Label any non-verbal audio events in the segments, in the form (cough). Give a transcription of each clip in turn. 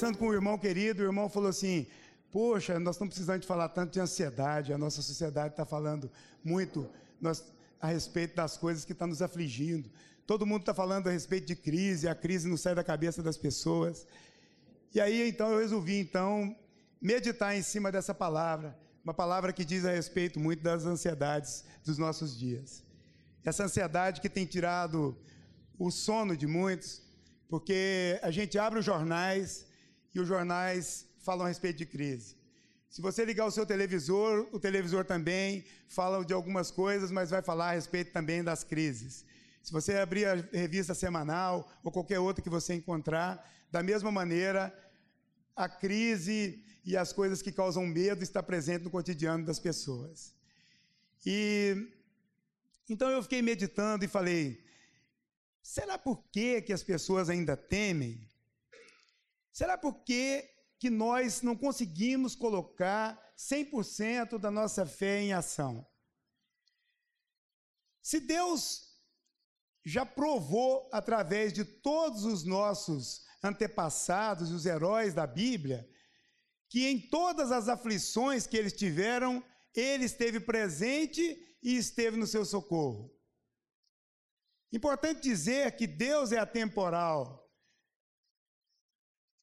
conversando com um irmão querido, o irmão falou assim: Poxa, nós estamos precisando de falar tanto de ansiedade, a nossa sociedade está falando muito nós, a respeito das coisas que estão tá nos afligindo. Todo mundo está falando a respeito de crise, a crise não sai da cabeça das pessoas. E aí, então, eu resolvi, então, meditar em cima dessa palavra, uma palavra que diz a respeito muito das ansiedades dos nossos dias. Essa ansiedade que tem tirado o sono de muitos, porque a gente abre os jornais e os jornais falam a respeito de crise. Se você ligar o seu televisor, o televisor também fala de algumas coisas, mas vai falar a respeito também das crises. Se você abrir a revista semanal ou qualquer outra que você encontrar, da mesma maneira, a crise e as coisas que causam medo está presente no cotidiano das pessoas. E então eu fiquei meditando e falei: será por que, que as pessoas ainda temem? Será por que, nós não conseguimos colocar 100% da nossa fé em ação? Se Deus já provou através de todos os nossos antepassados, os heróis da Bíblia, que em todas as aflições que eles tiveram, ele esteve presente e esteve no seu socorro. Importante dizer que Deus é atemporal.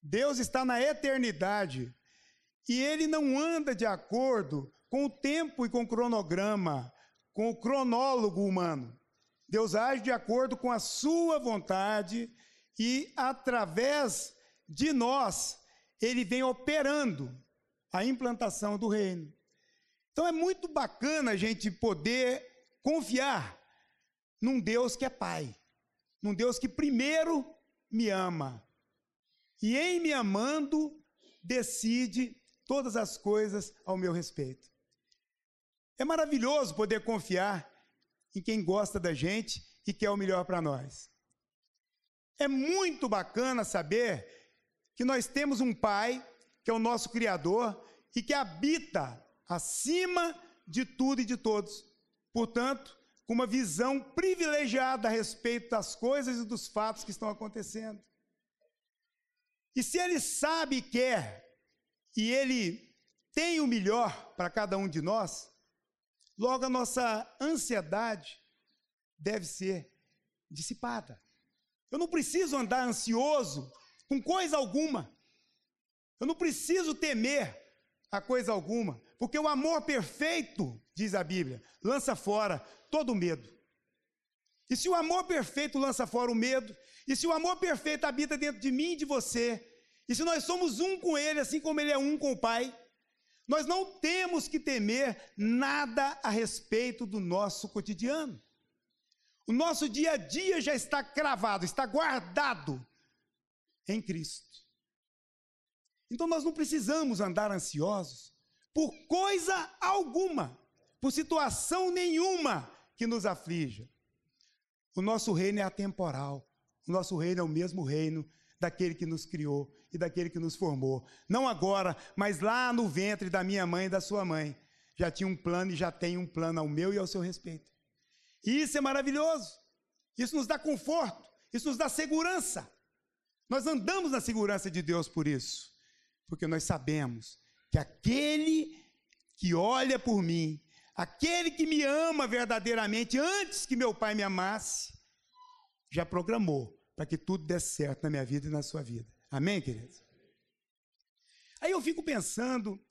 Deus está na eternidade. E ele não anda de acordo com o tempo e com o cronograma, com o cronólogo humano. Deus age de acordo com a sua vontade e através de nós ele vem operando a implantação do reino. Então é muito bacana a gente poder confiar num Deus que é Pai, num Deus que primeiro me ama e em me amando decide todas as coisas ao meu respeito. É maravilhoso poder confiar em quem gosta da gente e quer o melhor para nós. É muito bacana saber que nós temos um Pai, que é o nosso Criador, e que habita acima de tudo e de todos. Portanto, com uma visão privilegiada a respeito das coisas e dos fatos que estão acontecendo. E se Ele sabe e quer, e Ele tem o melhor para cada um de nós, logo a nossa ansiedade deve ser dissipada. Eu não preciso andar ansioso com coisa alguma. Eu não preciso temer a coisa alguma, porque o amor perfeito, diz a Bíblia, lança fora todo medo. E se o amor perfeito lança fora o medo, e se o amor perfeito habita dentro de mim e de você, e se nós somos um com Ele, assim como Ele é um com o Pai, nós não temos que temer nada a respeito do nosso cotidiano. O nosso dia a dia já está cravado, está guardado em Cristo. Então nós não precisamos andar ansiosos por coisa alguma, por situação nenhuma que nos aflija. O nosso reino é atemporal. O nosso reino é o mesmo reino daquele que nos criou e daquele que nos formou. Não agora, mas lá no ventre da minha mãe e da sua mãe. Já tinha um plano e já tem um plano ao meu e ao seu respeito. E isso é maravilhoso. Isso nos dá conforto, isso nos dá segurança. Nós andamos na segurança de Deus por isso, porque nós sabemos que aquele que olha por mim, aquele que me ama verdadeiramente antes que meu pai me amasse, já programou para que tudo dê certo na minha vida e na sua vida. Amém, queridos? Aí eu fico pensando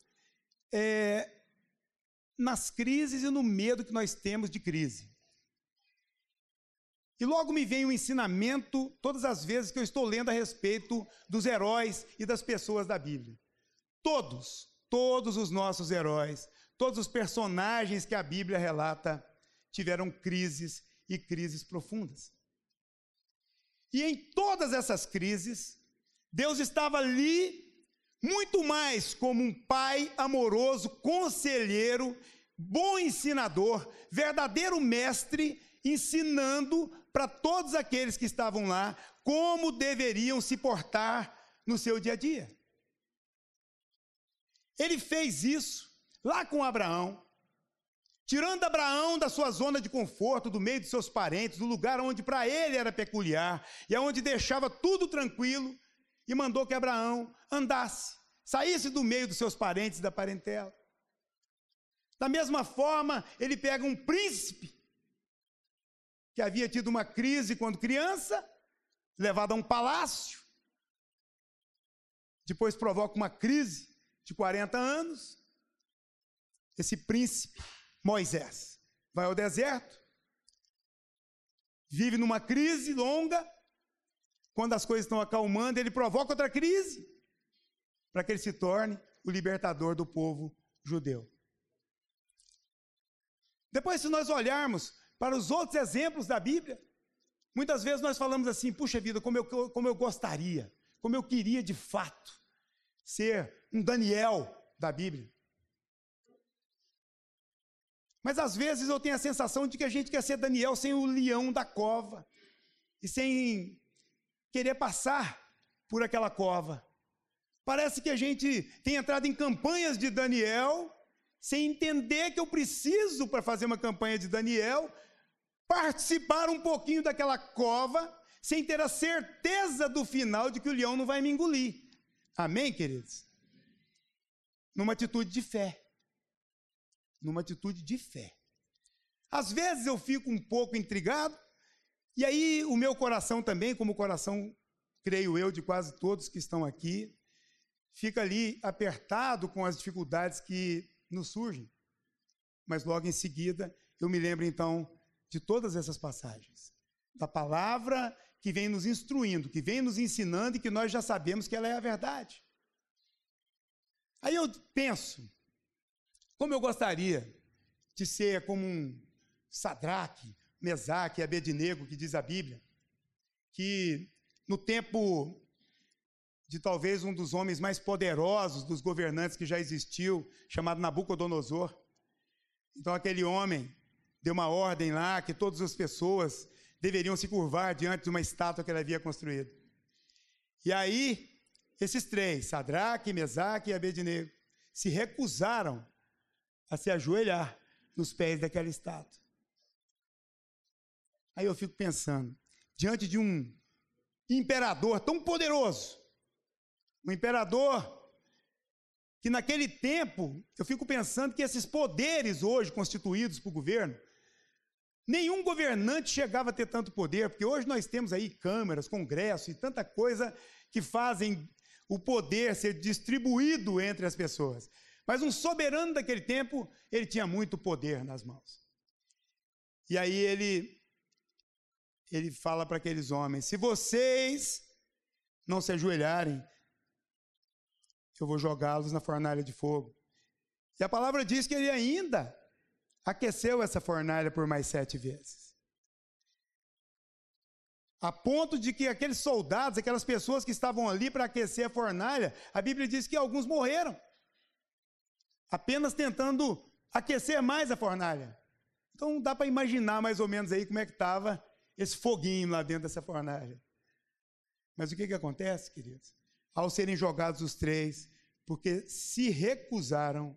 é, nas crises e no medo que nós temos de crise. E logo me vem o ensinamento todas as vezes que eu estou lendo a respeito dos heróis e das pessoas da Bíblia. Todos, todos os nossos heróis, todos os personagens que a Bíblia relata tiveram crises e crises profundas. E em todas essas crises, Deus estava ali muito mais como um pai amoroso, conselheiro, bom ensinador, verdadeiro mestre, ensinando para todos aqueles que estavam lá como deveriam se portar no seu dia a dia. Ele fez isso lá com Abraão, tirando Abraão da sua zona de conforto, do meio de seus parentes, do lugar onde para ele era peculiar e aonde deixava tudo tranquilo, e mandou que Abraão andasse, saísse do meio dos seus parentes da parentela. Da mesma forma, ele pega um príncipe que havia tido uma crise quando criança, levado a um palácio, depois provoca uma crise de 40 anos. Esse príncipe, Moisés, vai ao deserto, vive numa crise longa. Quando as coisas estão acalmando, ele provoca outra crise, para que ele se torne o libertador do povo judeu. Depois, se nós olharmos para os outros exemplos da Bíblia, muitas vezes nós falamos assim: puxa vida, como eu, como eu gostaria, como eu queria de fato ser um Daniel da Bíblia. Mas às vezes eu tenho a sensação de que a gente quer ser Daniel sem o leão da cova e sem querer passar por aquela cova. Parece que a gente tem entrado em campanhas de Daniel sem entender que eu preciso, para fazer uma campanha de Daniel, participar um pouquinho daquela cova, sem ter a certeza do final de que o leão não vai me engolir. Amém, queridos? Numa atitude de fé. Numa atitude de fé. Às vezes eu fico um pouco intrigado, e aí o meu coração também, como o coração, creio eu, de quase todos que estão aqui, fica ali apertado com as dificuldades que nos surgem. Mas logo em seguida, eu me lembro então de todas essas passagens. Da palavra que vem nos instruindo, que vem nos ensinando e que nós já sabemos que ela é a verdade. Aí eu penso, como eu gostaria de ser como um Sadraque, Mesaque e Abednego, que diz a Bíblia, que no tempo de talvez um dos homens mais poderosos dos governantes que já existiu, chamado Nabucodonosor. Então aquele homem deu uma ordem lá que todas as pessoas deveriam se curvar diante de uma estátua que ele havia construído. E aí, esses três, Sadraque, Mesaque e Abednego, se recusaram a se ajoelhar nos pés daquela estátua. Aí eu fico pensando, diante de um imperador tão poderoso, um imperador que naquele tempo, eu fico pensando que esses poderes hoje constituídos o governo, nenhum governante chegava a ter tanto poder, porque hoje nós temos aí câmaras, congresso e tanta coisa que fazem o poder ser distribuído entre as pessoas. Mas um soberano daquele tempo, ele tinha muito poder nas mãos. E aí ele ele fala para aqueles homens: se vocês não se ajoelharem eu vou jogá-los na fornalha de fogo. E a palavra diz que ele ainda aqueceu essa fornalha por mais sete vezes. A ponto de que aqueles soldados, aquelas pessoas que estavam ali para aquecer a fornalha, a Bíblia diz que alguns morreram, apenas tentando aquecer mais a fornalha. Então dá para imaginar mais ou menos aí como é que estava esse foguinho lá dentro dessa fornalha. Mas o que, que acontece, queridos? ao serem jogados os três, porque se recusaram,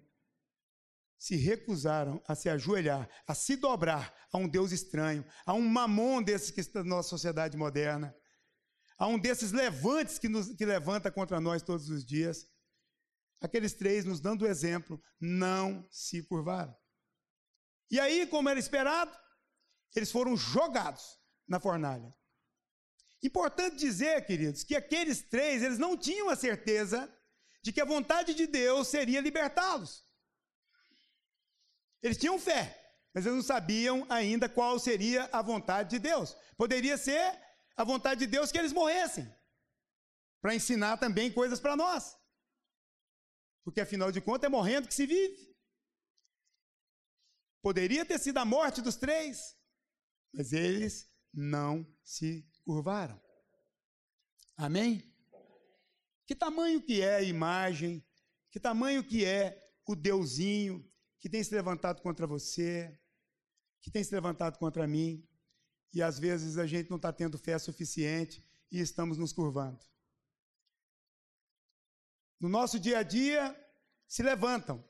se recusaram a se ajoelhar, a se dobrar a um Deus estranho, a um mamon desses que está na nossa sociedade moderna, a um desses levantes que, nos, que levanta contra nós todos os dias. Aqueles três, nos dando o exemplo, não se curvaram. E aí, como era esperado, eles foram jogados na fornalha. Importante dizer, queridos, que aqueles três, eles não tinham a certeza de que a vontade de Deus seria libertá-los. Eles tinham fé, mas eles não sabiam ainda qual seria a vontade de Deus. Poderia ser a vontade de Deus que eles morressem, para ensinar também coisas para nós. Porque afinal de contas é morrendo que se vive. Poderia ter sido a morte dos três, mas eles não se curvaram. Amém? Que tamanho que é a imagem, que tamanho que é o deusinho que tem se levantado contra você, que tem se levantado contra mim, e às vezes a gente não está tendo fé suficiente e estamos nos curvando. No nosso dia a dia, se levantam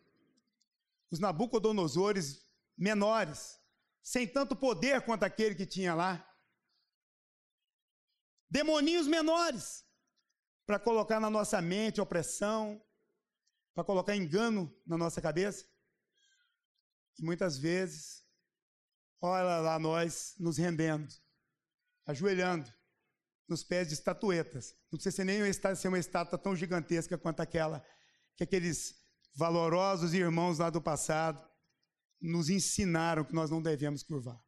os Nabucodonosores menores, sem tanto poder quanto aquele que tinha lá, demoninhos menores, para colocar na nossa mente opressão, para colocar engano na nossa cabeça. E muitas vezes, olha lá nós nos rendendo, ajoelhando nos pés de estatuetas. Não precisa ser nem ser uma estátua tão gigantesca quanto aquela que aqueles valorosos irmãos lá do passado nos ensinaram que nós não devemos curvar.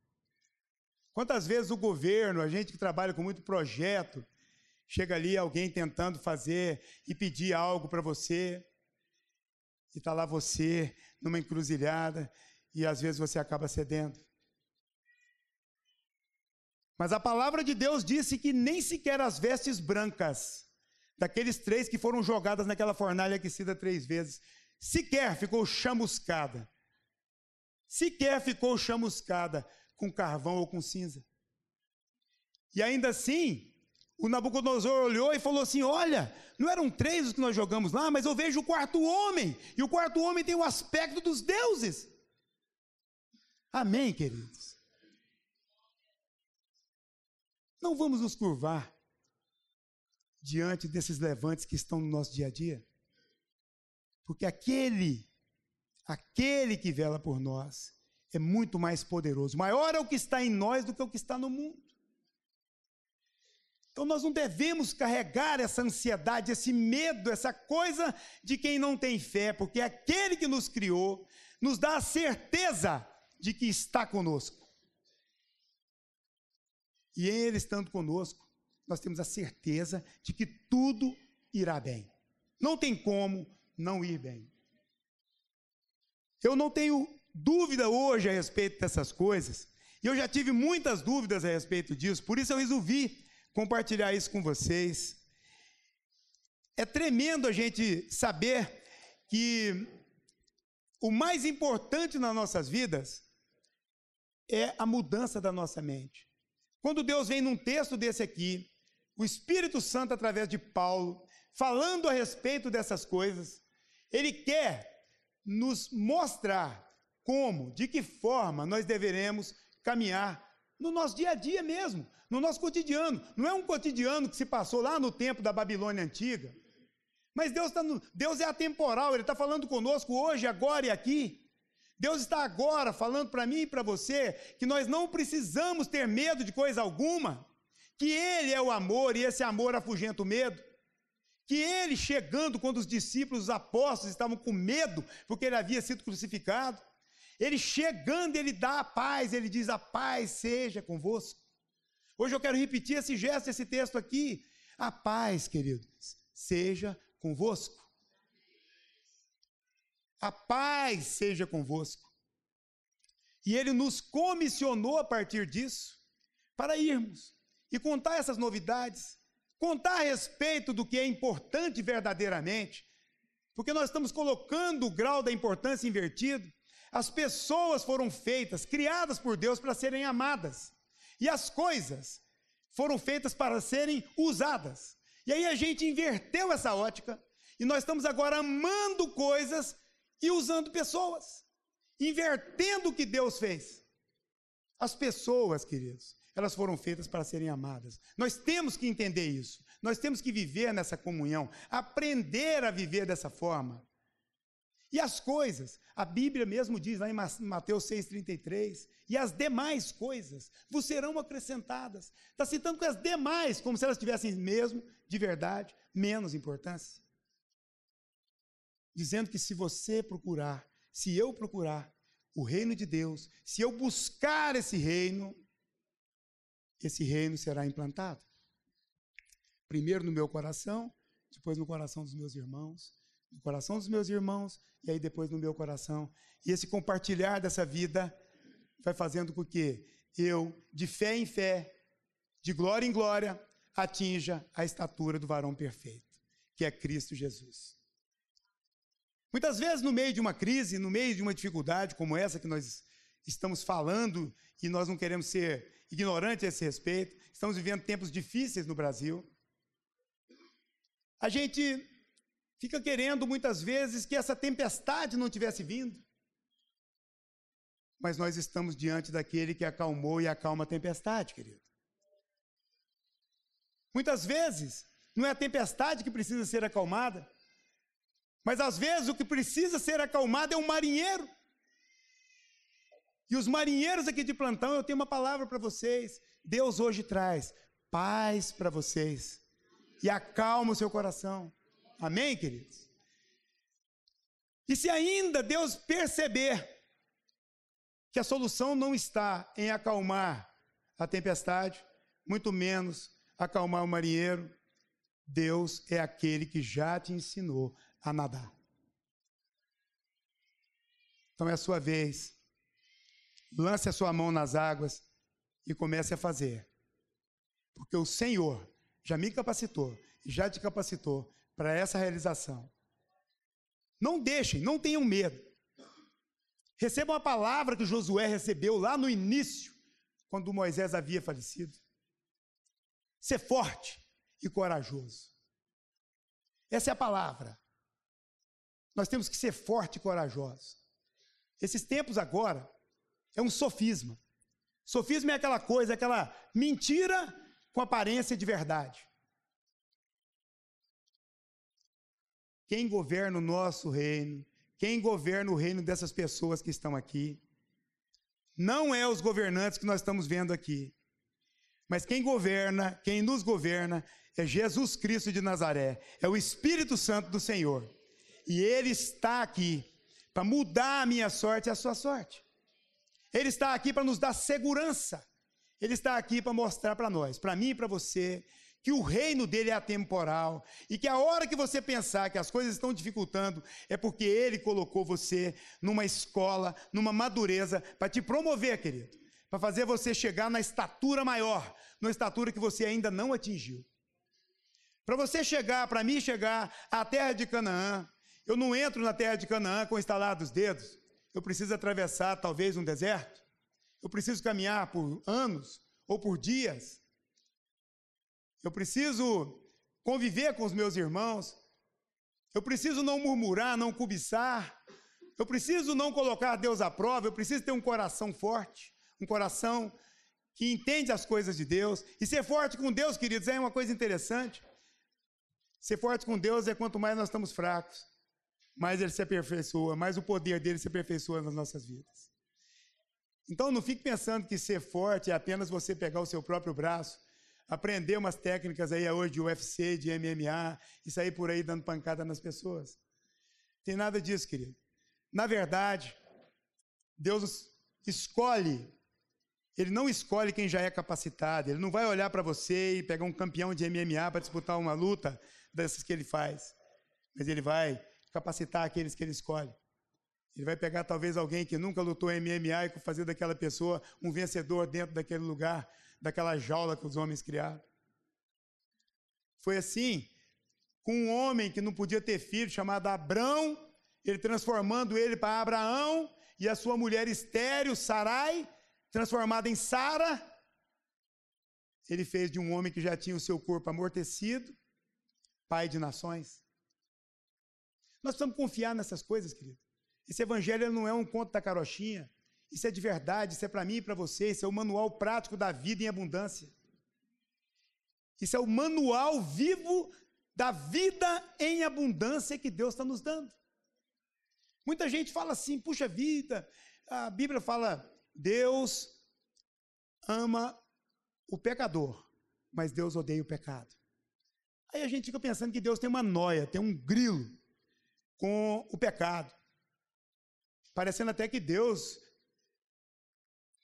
Quantas vezes o governo, a gente que trabalha com muito projeto, chega ali alguém tentando fazer e pedir algo para você, e está lá você numa encruzilhada, e às vezes você acaba cedendo. Mas a palavra de Deus disse que nem sequer as vestes brancas daqueles três que foram jogadas naquela fornalha aquecida três vezes, sequer ficou chamuscada. Sequer ficou chamuscada com carvão ou com cinza. E ainda assim, o Nabucodonosor olhou e falou assim: Olha, não eram três os que nós jogamos lá, mas eu vejo o quarto homem, e o quarto homem tem o aspecto dos deuses. Amém, queridos? Não vamos nos curvar diante desses levantes que estão no nosso dia a dia, porque aquele, aquele que vela por nós, é muito mais poderoso. Maior é o que está em nós do que o que está no mundo. Então nós não devemos carregar essa ansiedade, esse medo, essa coisa de quem não tem fé, porque aquele que nos criou nos dá a certeza de que está conosco. E ele estando conosco, nós temos a certeza de que tudo irá bem. Não tem como não ir bem. Eu não tenho dúvida hoje a respeito dessas coisas, e eu já tive muitas dúvidas a respeito disso, por isso eu resolvi compartilhar isso com vocês. É tremendo a gente saber que o mais importante nas nossas vidas é a mudança da nossa mente. Quando Deus vem num texto desse aqui, o Espírito Santo, através de Paulo, falando a respeito dessas coisas, ele quer nos mostrar como, de que forma nós deveremos caminhar no nosso dia a dia mesmo, no nosso cotidiano. Não é um cotidiano que se passou lá no tempo da Babilônia antiga. Mas Deus, tá no, Deus é atemporal, Ele está falando conosco hoje, agora e aqui. Deus está agora falando para mim e para você que nós não precisamos ter medo de coisa alguma, que Ele é o amor e esse amor afugenta o medo. Que Ele chegando quando os discípulos, os apóstolos estavam com medo porque Ele havia sido crucificado, Ele chegando, Ele dá a paz, Ele diz: A paz seja convosco. Hoje eu quero repetir esse gesto, esse texto aqui. A paz, queridos, seja convosco. A paz seja convosco. E ele nos comissionou a partir disso para irmos e contar essas novidades, contar a respeito do que é importante verdadeiramente, porque nós estamos colocando o grau da importância invertido. As pessoas foram feitas, criadas por Deus para serem amadas, e as coisas foram feitas para serem usadas. E aí a gente inverteu essa ótica e nós estamos agora amando coisas e usando pessoas, invertendo o que Deus fez. As pessoas, queridos, elas foram feitas para serem amadas. Nós temos que entender isso. Nós temos que viver nessa comunhão, aprender a viver dessa forma. E as coisas, a Bíblia mesmo diz lá em Mateus 6,33, e as demais coisas vos serão acrescentadas. Está citando que as demais, como se elas tivessem mesmo, de verdade, menos importância dizendo que se você procurar, se eu procurar o reino de Deus, se eu buscar esse reino, esse reino será implantado. Primeiro no meu coração, depois no coração dos meus irmãos, no coração dos meus irmãos, e aí depois no meu coração. E esse compartilhar dessa vida vai fazendo com que eu, de fé em fé, de glória em glória, atinja a estatura do varão perfeito, que é Cristo Jesus. Muitas vezes, no meio de uma crise, no meio de uma dificuldade como essa que nós estamos falando, e nós não queremos ser ignorantes a esse respeito, estamos vivendo tempos difíceis no Brasil. A gente fica querendo muitas vezes que essa tempestade não tivesse vindo. Mas nós estamos diante daquele que acalmou e acalma a tempestade, querido. Muitas vezes Não é a tempestade que precisa ser acalmada. Mas às vezes o que precisa ser acalmado é um marinheiro. E os marinheiros aqui de plantão, eu tenho uma palavra para vocês. Deus hoje traz paz para vocês. E acalma o seu coração. Amém, queridos? E se ainda Deus perceber que a solução não está em acalmar a tempestade, muito menos acalmar o marinheiro, Deus é aquele que já te ensinou a nadar. Então é a sua vez. Lance a sua mão nas águas e comece a fazer. Porque o Senhor já me capacitou e já te capacitou para essa realização. Não deixem, não tenham medo. Recebam a palavra que Josué recebeu lá no início, quando Moisés havia falecido. Ser forte e corajoso. Essa é a palavra. Nós temos que ser forte e corajosos. Esses tempos agora é um sofisma. Sofisma é aquela coisa, aquela mentira com aparência de verdade. Quem governa o nosso reino, quem governa o reino dessas pessoas que estão aqui, não é os governantes que nós estamos vendo aqui. Mas quem governa, quem nos governa, é Jesus Cristo de Nazaré, é o Espírito Santo do Senhor. E Ele está aqui para mudar a minha sorte e a sua sorte. Ele está aqui para nos dar segurança. Ele está aqui para mostrar para nós, para mim e para você, que o reino dele é atemporal e que a hora que você pensar que as coisas estão dificultando é porque ele colocou você numa escola, numa madureza para te promover, querido, para fazer você chegar na estatura maior, na estatura que você ainda não atingiu. Para você chegar, para mim chegar à terra de Canaã, eu não entro na terra de Canaã com instalados dedos. Eu preciso atravessar talvez um deserto. Eu preciso caminhar por anos ou por dias. Eu preciso conviver com os meus irmãos. Eu preciso não murmurar, não cobiçar. Eu preciso não colocar Deus à prova. Eu preciso ter um coração forte, um coração que entende as coisas de Deus. E ser forte com Deus, queridos, é uma coisa interessante. Ser forte com Deus é quanto mais nós estamos fracos, mais Ele se aperfeiçoa, mais o poder dele se aperfeiçoa nas nossas vidas. Então não fique pensando que ser forte é apenas você pegar o seu próprio braço aprender umas técnicas aí hoje de UFC, de MMA e sair por aí dando pancada nas pessoas. Tem nada disso, querido. Na verdade, Deus escolhe, Ele não escolhe quem já é capacitado, Ele não vai olhar para você e pegar um campeão de MMA para disputar uma luta dessas que Ele faz, mas Ele vai capacitar aqueles que Ele escolhe. Ele vai pegar talvez alguém que nunca lutou MMA e fazer daquela pessoa um vencedor dentro daquele lugar daquela jaula que os homens criaram. Foi assim com um homem que não podia ter filho, chamado Abrão, ele transformando ele para Abraão, e a sua mulher estéreo, Sarai, transformada em Sara. Ele fez de um homem que já tinha o seu corpo amortecido, pai de nações. Nós precisamos confiar nessas coisas, querido. Esse evangelho não é um conto da carochinha. Isso é de verdade, isso é para mim e para você, isso é o manual prático da vida em abundância. Isso é o manual vivo da vida em abundância que Deus está nos dando. Muita gente fala assim, puxa vida, a Bíblia fala, Deus ama o pecador, mas Deus odeia o pecado. Aí a gente fica pensando que Deus tem uma noia, tem um grilo com o pecado. Parecendo até que Deus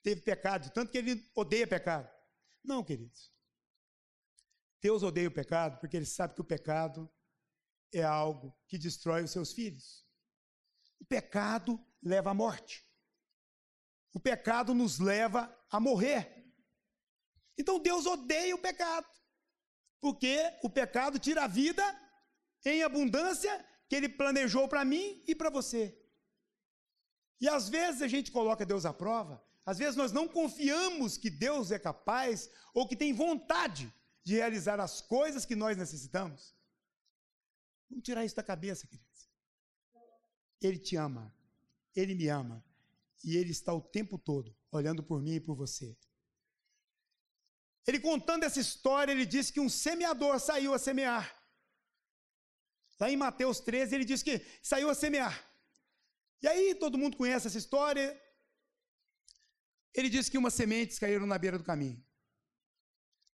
teve pecado, tanto que ele odeia pecado. Não, queridos. Deus odeia o pecado porque ele sabe que o pecado é algo que destrói os seus filhos. O pecado leva à morte. O pecado nos leva a morrer. Então Deus odeia o pecado, porque o pecado tira a vida em abundância que ele planejou para mim e para você. E às vezes a gente coloca Deus à prova às vezes nós não confiamos que Deus é capaz ou que tem vontade de realizar as coisas que nós necessitamos. Vamos tirar isso da cabeça, queridos. Ele te ama, ele me ama, e ele está o tempo todo olhando por mim e por você. Ele contando essa história, ele disse que um semeador saiu a semear. Lá em Mateus 13, ele diz que saiu a semear. E aí, todo mundo conhece essa história. Ele diz que umas sementes caíram na beira do caminho.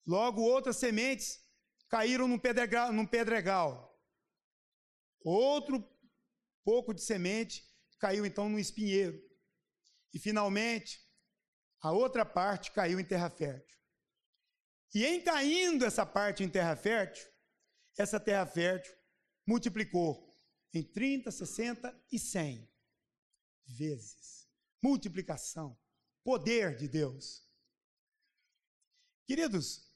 Logo, outras sementes caíram num pedregal. Num pedregal. Outro pouco de semente caiu então no espinheiro. E finalmente, a outra parte caiu em terra fértil. E em caindo essa parte em terra fértil, essa terra fértil multiplicou em 30, 60 e 100 vezes. Multiplicação, poder de Deus. Queridos,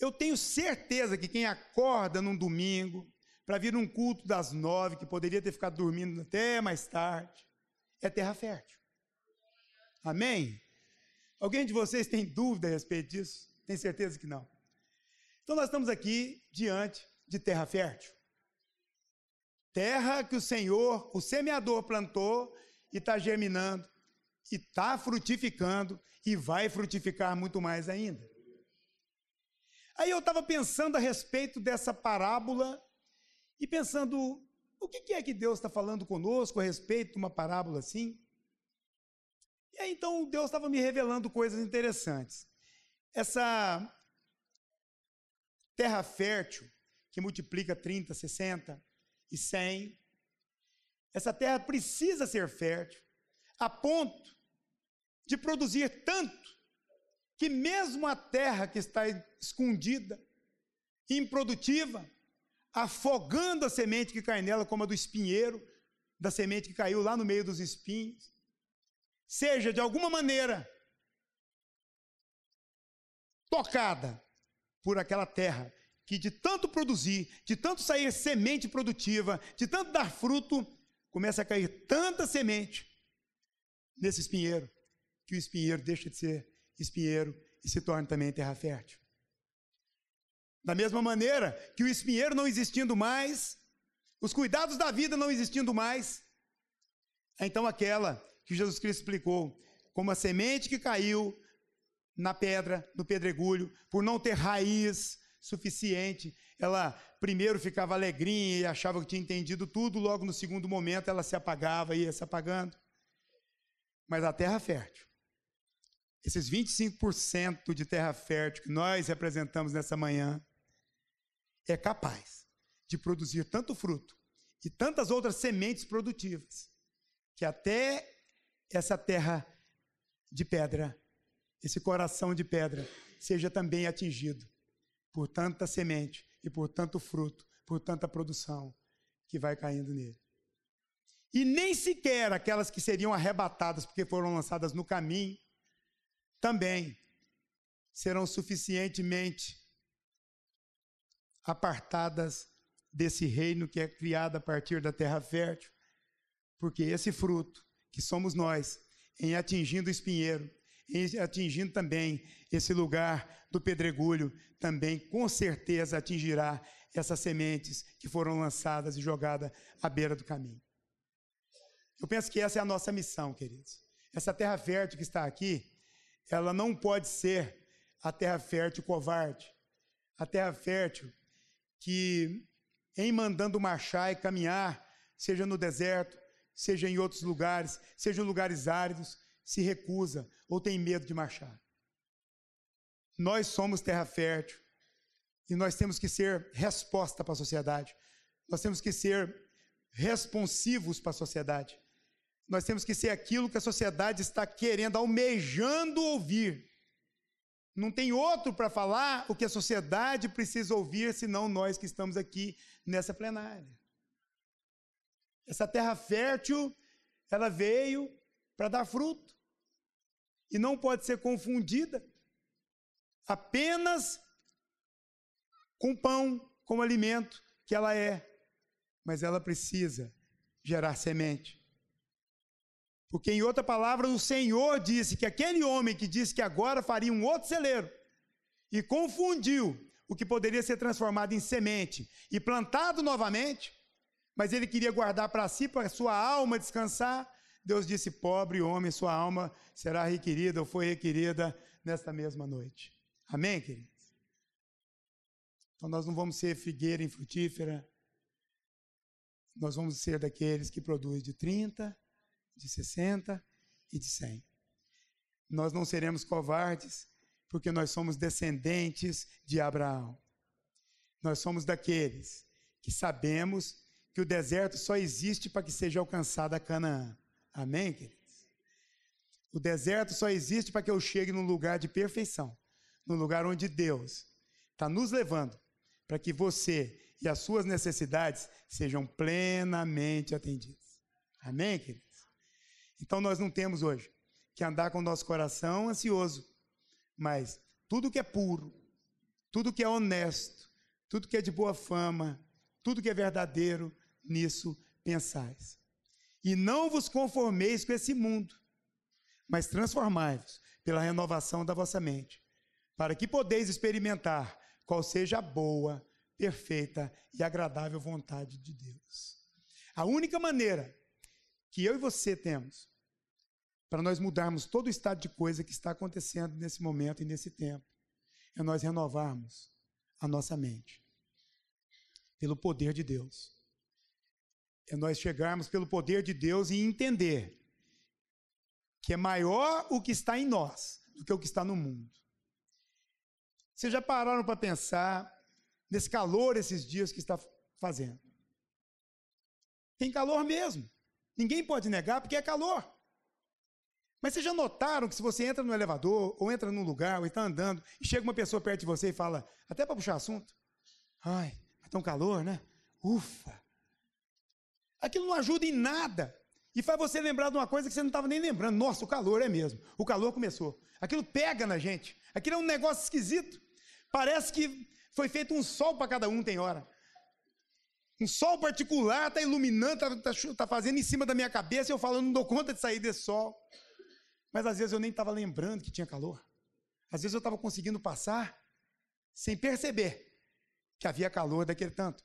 eu tenho certeza que quem acorda num domingo para vir num culto das nove, que poderia ter ficado dormindo até mais tarde, é terra fértil. Amém? Alguém de vocês tem dúvida a respeito disso? Tem certeza que não? Então nós estamos aqui diante de terra fértil. Terra que o Senhor, o semeador, plantou e está germinando, e está frutificando, e vai frutificar muito mais ainda. Aí eu estava pensando a respeito dessa parábola e pensando, o que é que Deus está falando conosco a respeito de uma parábola assim? E aí então Deus estava me revelando coisas interessantes. Essa terra fértil, que multiplica 30, 60 e 100, essa terra precisa ser fértil, a ponto de produzir tanto que mesmo a terra que está escondida, improdutiva, afogando a semente que cai nela, como a do espinheiro, da semente que caiu lá no meio dos espinhos, seja de alguma maneira tocada por aquela terra que de tanto produzir, de tanto sair semente produtiva, de tanto dar fruto, começa a cair tanta semente nesse espinheiro, que o espinheiro deixa de ser espinheiro e se torna também terra fértil. Da mesma maneira que o espinheiro não existindo mais, os cuidados da vida não existindo mais, é então aquela que Jesus Cristo explicou, como a semente que caiu na pedra, no pedregulho, por não ter raiz suficiente, ela primeiro ficava alegrinha e achava que tinha entendido tudo, logo no segundo momento ela se apagava e ia se apagando. Mas a terra fértil, esses 25% de terra fértil que nós representamos nessa manhã, é capaz de produzir tanto fruto e tantas outras sementes produtivas, que até essa terra de pedra, esse coração de pedra, seja também atingido por tanta semente e por tanto fruto, por tanta produção que vai caindo nele. E nem sequer aquelas que seriam arrebatadas porque foram lançadas no caminho, também serão suficientemente apartadas desse reino que é criado a partir da terra fértil, porque esse fruto, que somos nós, em atingindo o espinheiro, atingindo também esse lugar do pedregulho, também com certeza atingirá essas sementes que foram lançadas e jogadas à beira do caminho. Eu penso que essa é a nossa missão, queridos. Essa terra fértil que está aqui, ela não pode ser a terra fértil covarde. A terra fértil que, em mandando marchar e caminhar, seja no deserto, seja em outros lugares, seja em lugares áridos, se recusa ou tem medo de marchar. Nós somos terra fértil e nós temos que ser resposta para a sociedade. Nós temos que ser responsivos para a sociedade. Nós temos que ser aquilo que a sociedade está querendo, almejando ouvir. Não tem outro para falar o que a sociedade precisa ouvir, senão nós que estamos aqui nessa plenária. Essa terra fértil, ela veio para dar fruto. E não pode ser confundida apenas com pão como alimento que ela é, mas ela precisa gerar semente. Porque, em outra palavra, o Senhor disse que aquele homem que disse que agora faria um outro celeiro e confundiu o que poderia ser transformado em semente e plantado novamente, mas ele queria guardar para si, para sua alma descansar. Deus disse: Pobre homem, sua alma será requerida ou foi requerida nesta mesma noite. Amém, queridos? Então nós não vamos ser figueira infrutífera, nós vamos ser daqueles que produzem de 30, de 60 e de 100. Nós não seremos covardes, porque nós somos descendentes de Abraão. Nós somos daqueles que sabemos que o deserto só existe para que seja alcançada a Canaã. Amém, queridos? O deserto só existe para que eu chegue num lugar de perfeição, num lugar onde Deus está nos levando para que você e as suas necessidades sejam plenamente atendidas. Amém, queridos? Então nós não temos hoje que andar com o nosso coração ansioso, mas tudo que é puro, tudo que é honesto, tudo que é de boa fama, tudo que é verdadeiro, nisso pensais. E não vos conformeis com esse mundo, mas transformai-vos pela renovação da vossa mente, para que podeis experimentar qual seja a boa, perfeita e agradável vontade de Deus. A única maneira que eu e você temos para nós mudarmos todo o estado de coisa que está acontecendo nesse momento e nesse tempo, é nós renovarmos a nossa mente pelo poder de Deus. É nós chegarmos pelo poder de Deus e entender que é maior o que está em nós do que o que está no mundo. Vocês já pararam para pensar nesse calor esses dias que está fazendo? Tem calor mesmo. Ninguém pode negar porque é calor. Mas vocês já notaram que se você entra no elevador, ou entra num lugar, ou está andando, e chega uma pessoa perto de você e fala, até para puxar assunto, ai, tá tão calor, né? Ufa! Aquilo não ajuda em nada. E faz você lembrar de uma coisa que você não estava nem lembrando. Nossa, o calor é mesmo. O calor começou. Aquilo pega na gente. Aquilo é um negócio esquisito. Parece que foi feito um sol para cada um, tem hora. Um sol particular está iluminando, está tá, tá fazendo em cima da minha cabeça e eu falo, não dou conta de sair desse sol. Mas às vezes eu nem estava lembrando que tinha calor. Às vezes eu estava conseguindo passar sem perceber que havia calor daquele tanto.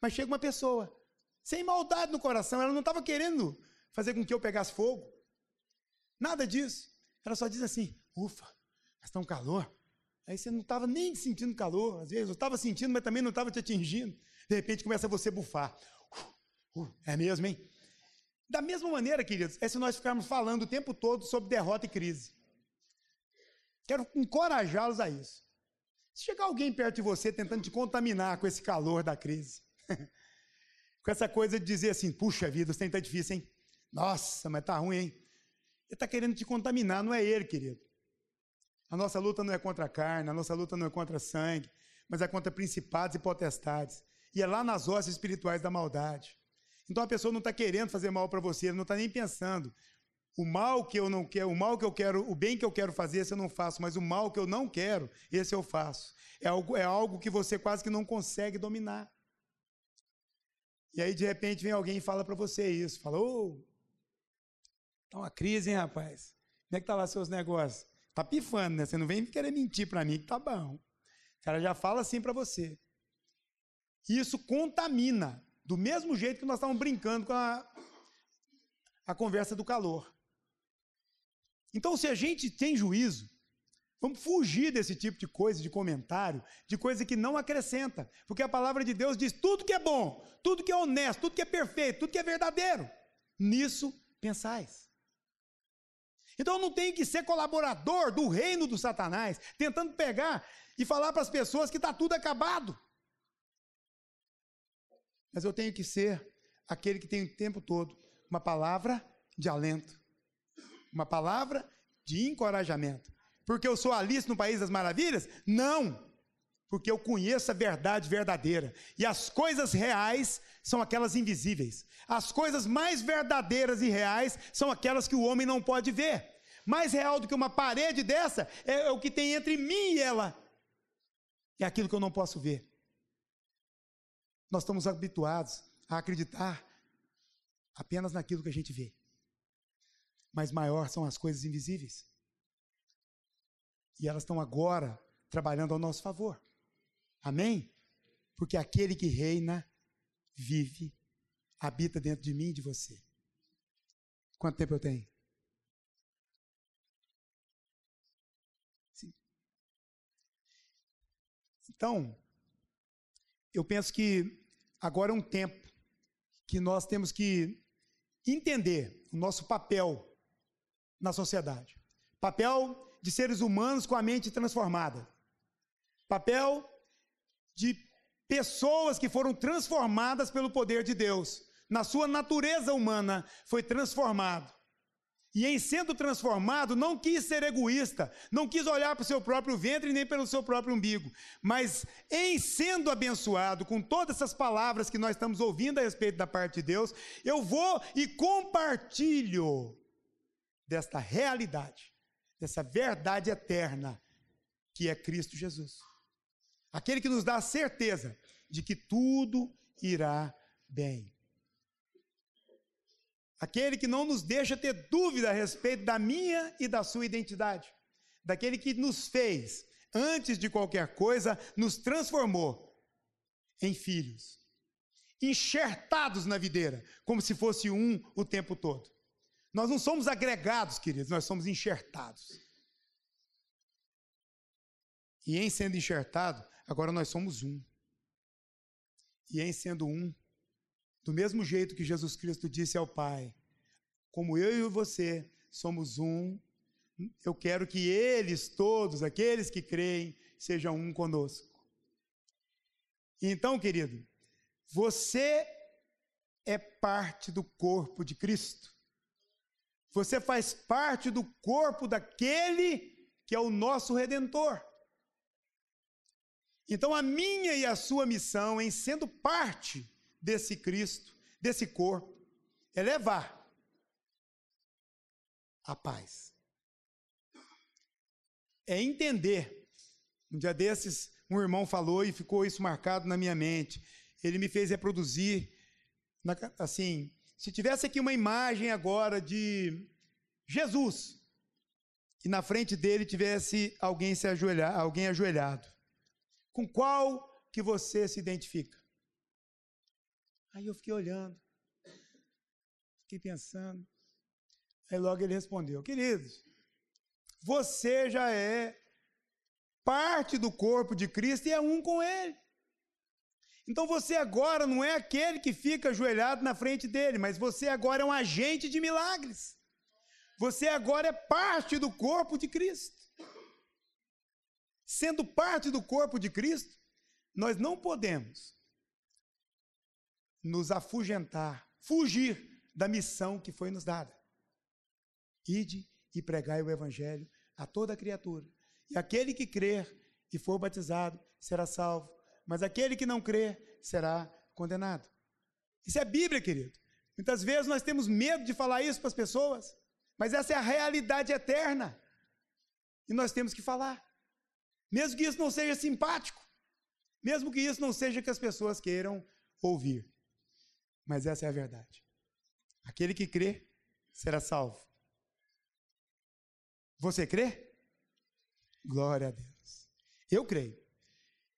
Mas chega uma pessoa, sem maldade no coração, ela não estava querendo fazer com que eu pegasse fogo. Nada disso. Ela só diz assim: ufa, mas está um calor. Aí você não estava nem sentindo calor, às vezes. Eu estava sentindo, mas também não estava te atingindo. De repente começa você bufar. Uh, uh, é mesmo, hein? Da mesma maneira, queridos, é se nós ficarmos falando o tempo todo sobre derrota e crise. Quero encorajá-los a isso. Se chegar alguém perto de você tentando te contaminar com esse calor da crise, (laughs) com essa coisa de dizer assim, puxa vida, você está difícil, hein? Nossa, mas tá ruim, hein? Ele está querendo te contaminar, não é ele, querido. A nossa luta não é contra a carne, a nossa luta não é contra sangue, mas é contra principados e potestades. E é lá nas hostes espirituais da maldade. Então a pessoa não está querendo fazer mal para você, ele não está nem pensando. O mal que eu não quero, o mal que eu quero, o bem que eu quero fazer, esse eu não faço, mas o mal que eu não quero, esse eu faço. É algo, é algo que você quase que não consegue dominar. E aí, de repente, vem alguém e fala para você isso. Fala, ô, oh, tá uma crise, hein, rapaz? Como é que tá lá seus negócios? Tá pifando, né? Você não vem querer mentir para mim que tá bom. O cara já fala assim para você. Isso contamina. Do mesmo jeito que nós estávamos brincando com a, a conversa do calor. Então, se a gente tem juízo, vamos fugir desse tipo de coisa, de comentário, de coisa que não acrescenta. Porque a palavra de Deus diz: tudo que é bom, tudo que é honesto, tudo que é perfeito, tudo que é verdadeiro, nisso pensais. Então não tenho que ser colaborador do reino do Satanás, tentando pegar e falar para as pessoas que está tudo acabado mas eu tenho que ser aquele que tem o tempo todo uma palavra de alento, uma palavra de encorajamento. Porque eu sou Alice no País das Maravilhas? Não! Porque eu conheço a verdade verdadeira. E as coisas reais são aquelas invisíveis. As coisas mais verdadeiras e reais são aquelas que o homem não pode ver. Mais real do que uma parede dessa é o que tem entre mim e ela. É aquilo que eu não posso ver. Nós estamos habituados a acreditar apenas naquilo que a gente vê. Mas maior são as coisas invisíveis. E elas estão agora trabalhando ao nosso favor. Amém? Porque aquele que reina, vive, habita dentro de mim e de você. Quanto tempo eu tenho? Sim. Então, eu penso que agora é um tempo que nós temos que entender o nosso papel na sociedade. Papel de seres humanos com a mente transformada. Papel de pessoas que foram transformadas pelo poder de Deus. Na sua natureza humana foi transformado. E em sendo transformado, não quis ser egoísta, não quis olhar para o seu próprio ventre nem pelo seu próprio umbigo, mas em sendo abençoado com todas essas palavras que nós estamos ouvindo a respeito da parte de Deus, eu vou e compartilho desta realidade, dessa verdade eterna que é Cristo Jesus. Aquele que nos dá a certeza de que tudo irá bem. Aquele que não nos deixa ter dúvida a respeito da minha e da sua identidade. Daquele que nos fez, antes de qualquer coisa, nos transformou em filhos. Enxertados na videira, como se fosse um o tempo todo. Nós não somos agregados, queridos, nós somos enxertados. E em sendo enxertado, agora nós somos um. E em sendo um, do mesmo jeito que Jesus Cristo disse ao Pai: Como eu e você somos um, eu quero que eles todos, aqueles que creem, sejam um conosco. Então, querido, você é parte do corpo de Cristo. Você faz parte do corpo daquele que é o nosso redentor. Então, a minha e a sua missão em sendo parte desse Cristo, desse corpo, é levar a paz. É entender. Um dia desses, um irmão falou e ficou isso marcado na minha mente. Ele me fez reproduzir, assim, se tivesse aqui uma imagem agora de Jesus, e na frente dele tivesse alguém se ajoelhar, alguém ajoelhado, com qual que você se identifica? Aí eu fiquei olhando, fiquei pensando. Aí logo ele respondeu: Queridos, você já é parte do corpo de Cristo e é um com Ele. Então você agora não é aquele que fica ajoelhado na frente dele, mas você agora é um agente de milagres. Você agora é parte do corpo de Cristo. Sendo parte do corpo de Cristo, nós não podemos nos afugentar, fugir da missão que foi nos dada. Ide e pregai o evangelho a toda criatura. E aquele que crer e for batizado será salvo, mas aquele que não crer será condenado. Isso é Bíblia, querido. Muitas vezes nós temos medo de falar isso para as pessoas, mas essa é a realidade eterna. E nós temos que falar. Mesmo que isso não seja simpático, mesmo que isso não seja que as pessoas queiram ouvir. Mas essa é a verdade. Aquele que crê será salvo. Você crê? Glória a Deus. Eu creio.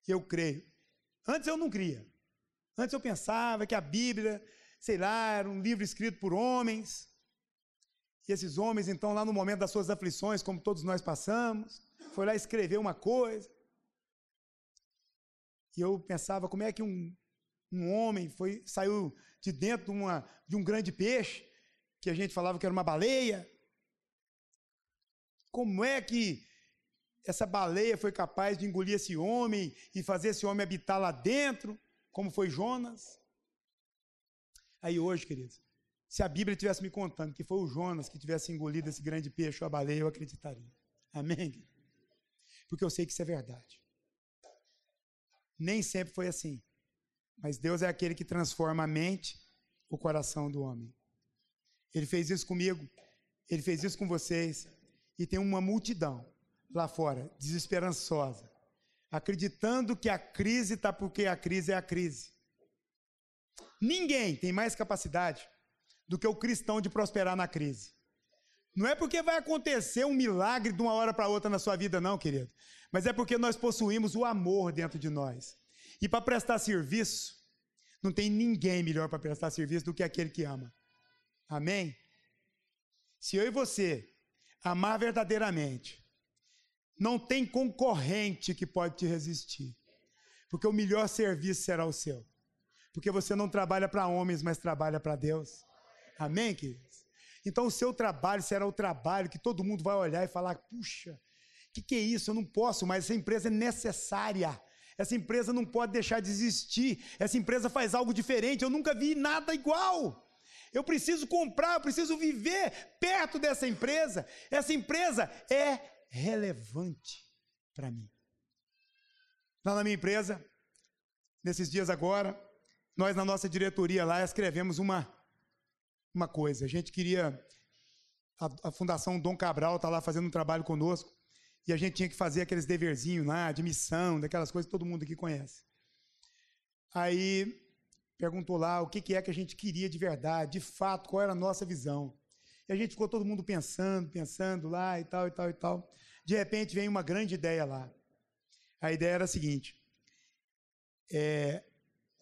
Eu creio. Antes eu não cria. Antes eu pensava que a Bíblia, sei lá, era um livro escrito por homens. E esses homens, então, lá no momento das suas aflições, como todos nós passamos, foi lá escrever uma coisa. E eu pensava, como é que um, um homem foi, saiu de dentro de, uma, de um grande peixe, que a gente falava que era uma baleia? Como é que essa baleia foi capaz de engolir esse homem e fazer esse homem habitar lá dentro, como foi Jonas? Aí hoje, queridos, se a Bíblia tivesse me contando que foi o Jonas que tivesse engolido esse grande peixe ou a baleia, eu acreditaria. Amém? Porque eu sei que isso é verdade. Nem sempre foi assim. Mas Deus é aquele que transforma a mente, o coração do homem. Ele fez isso comigo, ele fez isso com vocês, e tem uma multidão lá fora, desesperançosa, acreditando que a crise está porque a crise é a crise. Ninguém tem mais capacidade do que o cristão de prosperar na crise. Não é porque vai acontecer um milagre de uma hora para outra na sua vida, não, querido. Mas é porque nós possuímos o amor dentro de nós. E para prestar serviço, não tem ninguém melhor para prestar serviço do que aquele que ama. Amém? Se eu e você amar verdadeiramente, não tem concorrente que pode te resistir. Porque o melhor serviço será o seu. Porque você não trabalha para homens, mas trabalha para Deus. Amém, queridos? Então o seu trabalho será o trabalho que todo mundo vai olhar e falar: puxa, o que, que é isso? Eu não posso, mas essa empresa é necessária. Essa empresa não pode deixar de existir. Essa empresa faz algo diferente. Eu nunca vi nada igual. Eu preciso comprar, eu preciso viver perto dessa empresa. Essa empresa é relevante para mim. Lá na minha empresa, nesses dias agora, nós na nossa diretoria lá escrevemos uma, uma coisa. A gente queria. A, a Fundação Dom Cabral está lá fazendo um trabalho conosco. E a gente tinha que fazer aqueles deverzinhos lá, de missão, daquelas coisas que todo mundo aqui conhece. Aí perguntou lá o que, que é que a gente queria de verdade, de fato, qual era a nossa visão. E a gente ficou todo mundo pensando, pensando lá e tal, e tal, e tal. De repente vem uma grande ideia lá. A ideia era a seguinte: é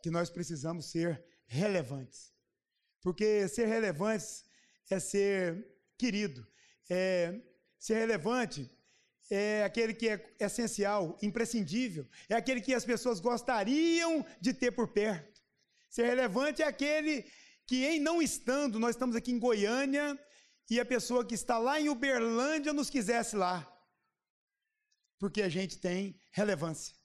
que nós precisamos ser relevantes. Porque ser relevantes é ser querido. É, ser relevante é aquele que é essencial, imprescindível, é aquele que as pessoas gostariam de ter por perto. Ser relevante é aquele que, em não estando, nós estamos aqui em Goiânia e a pessoa que está lá em Uberlândia nos quisesse lá, porque a gente tem relevância.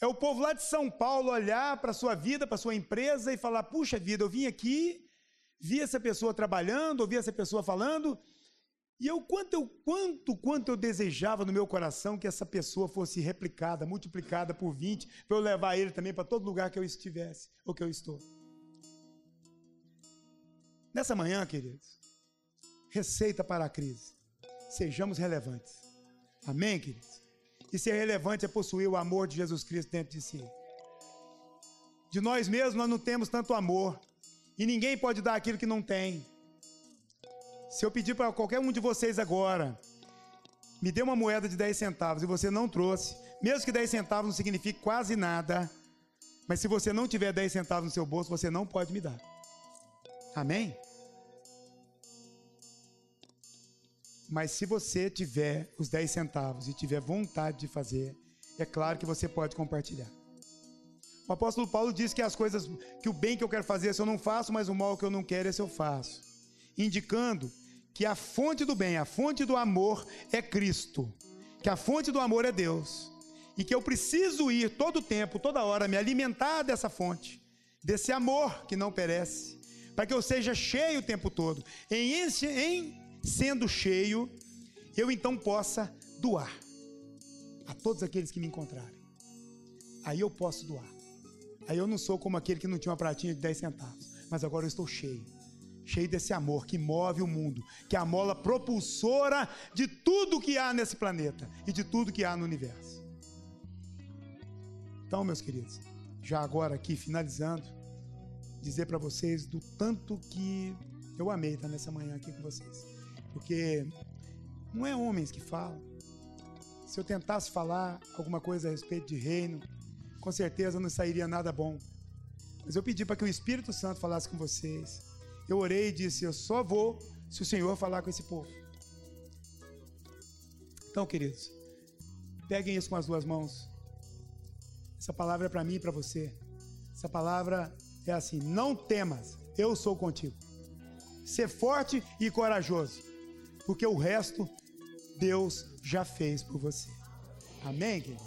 É o povo lá de São Paulo olhar para a sua vida, para a sua empresa e falar: puxa vida, eu vim aqui, vi essa pessoa trabalhando, ouvi essa pessoa falando, e eu quanto, eu, quanto, quanto eu desejava no meu coração que essa pessoa fosse replicada, multiplicada por 20, para eu levar ele também para todo lugar que eu estivesse, ou que eu estou. Nessa manhã, queridos, receita para a crise. Sejamos relevantes. Amém, queridos? E ser relevante é possuir o amor de Jesus Cristo dentro de si. De nós mesmos nós não temos tanto amor. E ninguém pode dar aquilo que não tem. Se eu pedir para qualquer um de vocês agora, me dê uma moeda de 10 centavos e você não trouxe, mesmo que 10 centavos não signifique quase nada, mas se você não tiver 10 centavos no seu bolso, você não pode me dar. Amém? Mas se você tiver os 10 centavos e tiver vontade de fazer, é claro que você pode compartilhar. O apóstolo Paulo diz que as coisas, que o bem que eu quero fazer, se eu não faço, mas o mal que eu não quero, esse eu faço. Indicando que a fonte do bem, a fonte do amor é Cristo, que a fonte do amor é Deus, e que eu preciso ir todo tempo, toda hora, me alimentar dessa fonte, desse amor que não perece, para que eu seja cheio o tempo todo. Em, em sendo cheio, eu então possa doar a todos aqueles que me encontrarem. Aí eu posso doar. Aí eu não sou como aquele que não tinha uma pratinha de 10 centavos, mas agora eu estou cheio cheio desse amor que move o mundo, que é a mola propulsora de tudo que há nesse planeta e de tudo que há no universo. Então, meus queridos, já agora aqui finalizando, dizer para vocês do tanto que eu amei estar nessa manhã aqui com vocês, porque não é homens que falam. Se eu tentasse falar alguma coisa a respeito de reino, com certeza não sairia nada bom. Mas eu pedi para que o Espírito Santo falasse com vocês eu orei e disse: Eu só vou se o Senhor falar com esse povo. Então, queridos, peguem isso com as duas mãos. Essa palavra é para mim e para você. Essa palavra é assim: Não temas, eu sou contigo. Ser forte e corajoso, porque o resto Deus já fez por você. Amém, querido?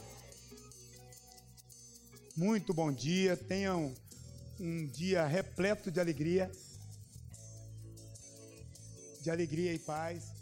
Muito bom dia, tenham um dia repleto de alegria de alegria e paz.